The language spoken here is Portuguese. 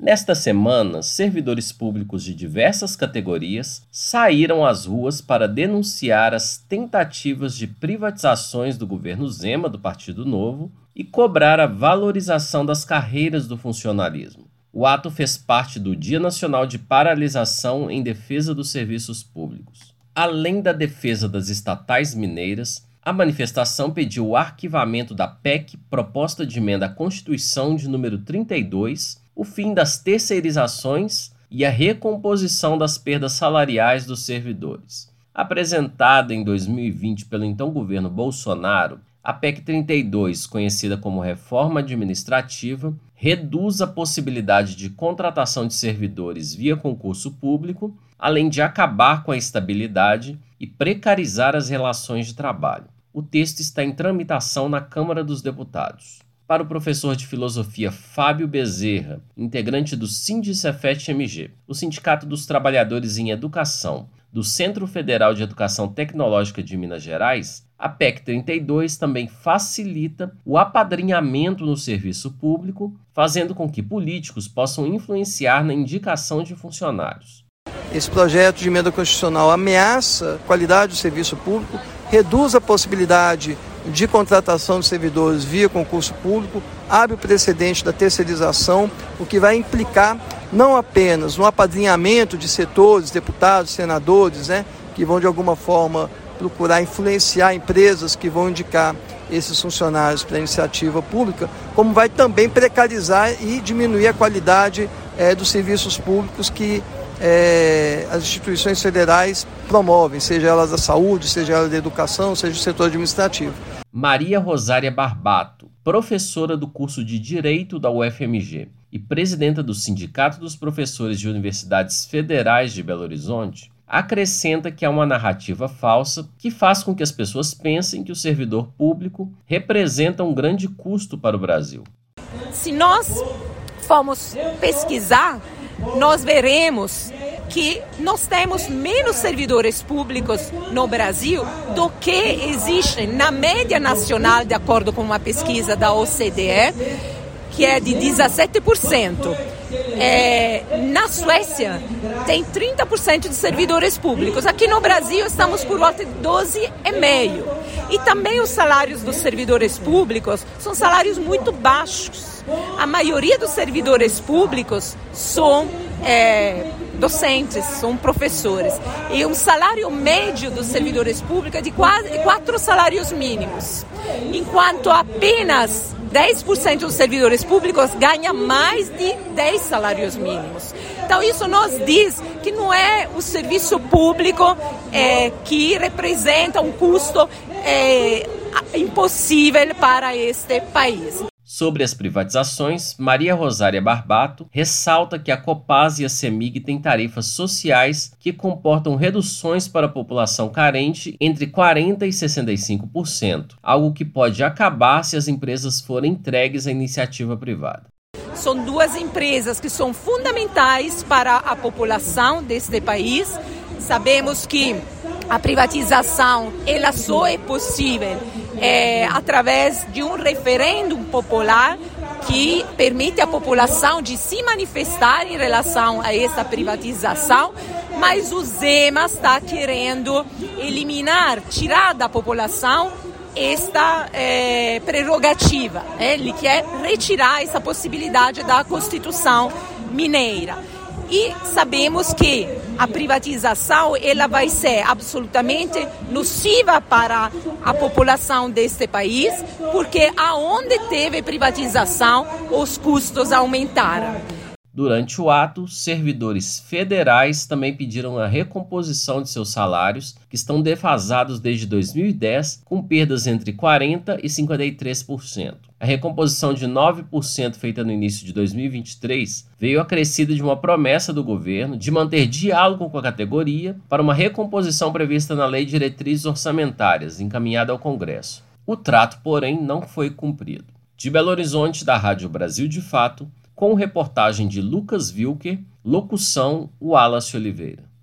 Nesta semana, servidores públicos de diversas categorias saíram às ruas para denunciar as tentativas de privatizações do governo Zema, do Partido Novo, e cobrar a valorização das carreiras do funcionalismo. O ato fez parte do Dia Nacional de Paralisação em Defesa dos Serviços Públicos. Além da defesa das estatais mineiras, a manifestação pediu o arquivamento da PEC, proposta de emenda à Constituição de número 32, o fim das terceirizações e a recomposição das perdas salariais dos servidores. Apresentada em 2020 pelo então governo Bolsonaro, a PEC 32, conhecida como Reforma Administrativa, reduz a possibilidade de contratação de servidores via concurso público, além de acabar com a estabilidade e precarizar as relações de trabalho. O texto está em tramitação na Câmara dos Deputados. Para o professor de filosofia Fábio Bezerra, integrante do Sindicefet MG, o Sindicato dos Trabalhadores em Educação, do Centro Federal de Educação Tecnológica de Minas Gerais, a PEC 32 também facilita o apadrinhamento no serviço público, fazendo com que políticos possam influenciar na indicação de funcionários. Esse projeto de emenda constitucional ameaça a qualidade do serviço público, reduz a possibilidade de contratação de servidores via concurso público, abre o precedente da terceirização, o que vai implicar não apenas no apadrinhamento de setores, deputados, senadores, né, que vão de alguma forma procurar influenciar empresas que vão indicar esses funcionários para a iniciativa pública, como vai também precarizar e diminuir a qualidade é, dos serviços públicos que é, as instituições federais promovem, seja elas da saúde, seja elas da educação, seja o setor administrativo. Maria Rosária Barbato, professora do curso de Direito da UFMG e presidenta do Sindicato dos Professores de Universidades Federais de Belo Horizonte, acrescenta que há uma narrativa falsa que faz com que as pessoas pensem que o servidor público representa um grande custo para o Brasil. Se nós formos pesquisar nós veremos que nós temos menos servidores públicos no Brasil do que existem na média nacional, de acordo com uma pesquisa da OCDE, que é de 17%. É, na Suécia tem 30% de servidores públicos. Aqui no Brasil estamos por volta de 12,5%. E também os salários dos servidores públicos são salários muito baixos. A maioria dos servidores públicos são é, docentes, são professores. E um salário médio dos servidores públicos é de quase quatro salários mínimos, enquanto apenas 10% dos servidores públicos ganha mais de 10 salários mínimos. Então isso nos diz que não é o serviço público é, que representa um custo é, impossível para este país. Sobre as privatizações, Maria Rosária Barbato ressalta que a Copaz e a CEMIG têm tarifas sociais que comportam reduções para a população carente entre 40% e 65%, algo que pode acabar se as empresas forem entregues à iniciativa privada. São duas empresas que são fundamentais para a população deste país. Sabemos que a privatização ela só é possível é, através de um referendo popular que permite à população de se manifestar em relação a essa privatização, mas o Zema está querendo eliminar, tirar da população esta é, prerrogativa. Né? Ele quer retirar essa possibilidade da Constituição mineira. E sabemos que a privatização ela vai ser absolutamente nociva para a população deste país, porque aonde teve privatização, os custos aumentaram. Durante o ato, servidores federais também pediram a recomposição de seus salários, que estão defasados desde 2010, com perdas entre 40% e 53%. A recomposição de 9% feita no início de 2023 veio acrescida de uma promessa do governo de manter diálogo com a categoria para uma recomposição prevista na Lei de Diretrizes Orçamentárias, encaminhada ao Congresso. O trato, porém, não foi cumprido. De Belo Horizonte, da Rádio Brasil de Fato, com reportagem de Lucas Wilker, locução Wallace Oliveira.